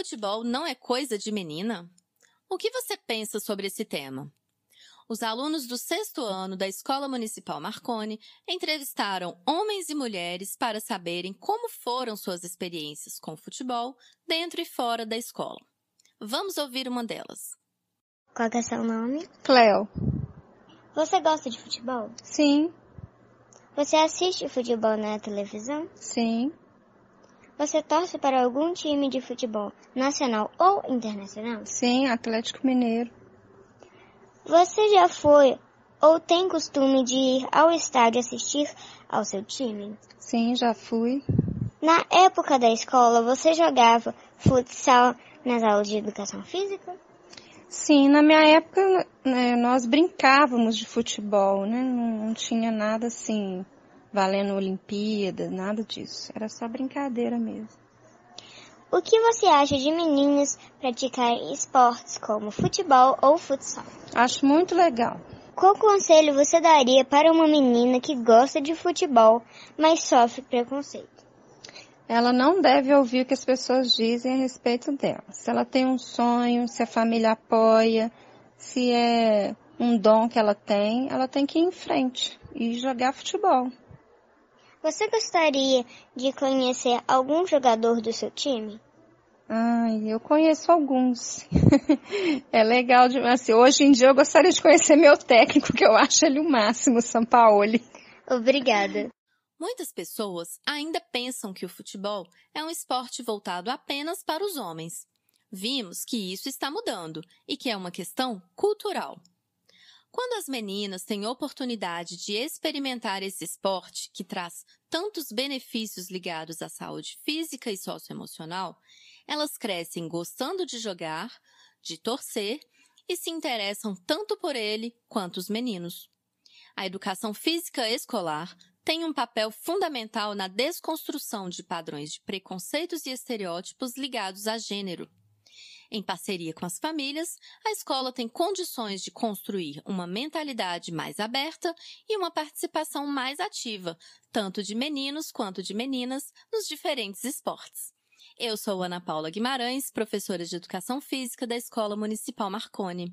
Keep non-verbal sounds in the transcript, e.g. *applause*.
futebol não é coisa de menina? O que você pensa sobre esse tema? Os alunos do sexto ano da Escola Municipal Marconi entrevistaram homens e mulheres para saberem como foram suas experiências com futebol dentro e fora da escola. Vamos ouvir uma delas. Qual é seu nome? Cleo. Você gosta de futebol? Sim. Você assiste futebol na televisão? Sim. Você torce para algum time de futebol nacional ou internacional? Sim, Atlético Mineiro. Você já foi ou tem costume de ir ao estádio assistir ao seu time? Sim, já fui. Na época da escola, você jogava futsal nas aulas de educação física? Sim, na minha época né, nós brincávamos de futebol, né? Não, não tinha nada assim valendo Olimpíada, nada disso. Era só brincadeira mesmo. O que você acha de meninas praticarem esportes como futebol ou futsal? Acho muito legal. Qual conselho você daria para uma menina que gosta de futebol, mas sofre preconceito? Ela não deve ouvir o que as pessoas dizem a respeito dela. Se ela tem um sonho, se a família apoia, se é um dom que ela tem, ela tem que ir em frente e jogar futebol. Você gostaria de conhecer algum jogador do seu time? Ai, eu conheço alguns. *laughs* é legal de, assim, hoje em dia eu gostaria de conhecer meu técnico, que eu acho ele o máximo, Sampaoli. Obrigada. Muitas pessoas ainda pensam que o futebol é um esporte voltado apenas para os homens. Vimos que isso está mudando e que é uma questão cultural. Quando as meninas têm oportunidade de experimentar esse esporte que traz tantos benefícios ligados à saúde física e socioemocional, elas crescem gostando de jogar, de torcer e se interessam tanto por ele quanto os meninos. A educação física escolar tem um papel fundamental na desconstrução de padrões de preconceitos e estereótipos ligados a gênero. Em parceria com as famílias, a escola tem condições de construir uma mentalidade mais aberta e uma participação mais ativa, tanto de meninos quanto de meninas, nos diferentes esportes. Eu sou Ana Paula Guimarães, professora de Educação Física da Escola Municipal Marconi.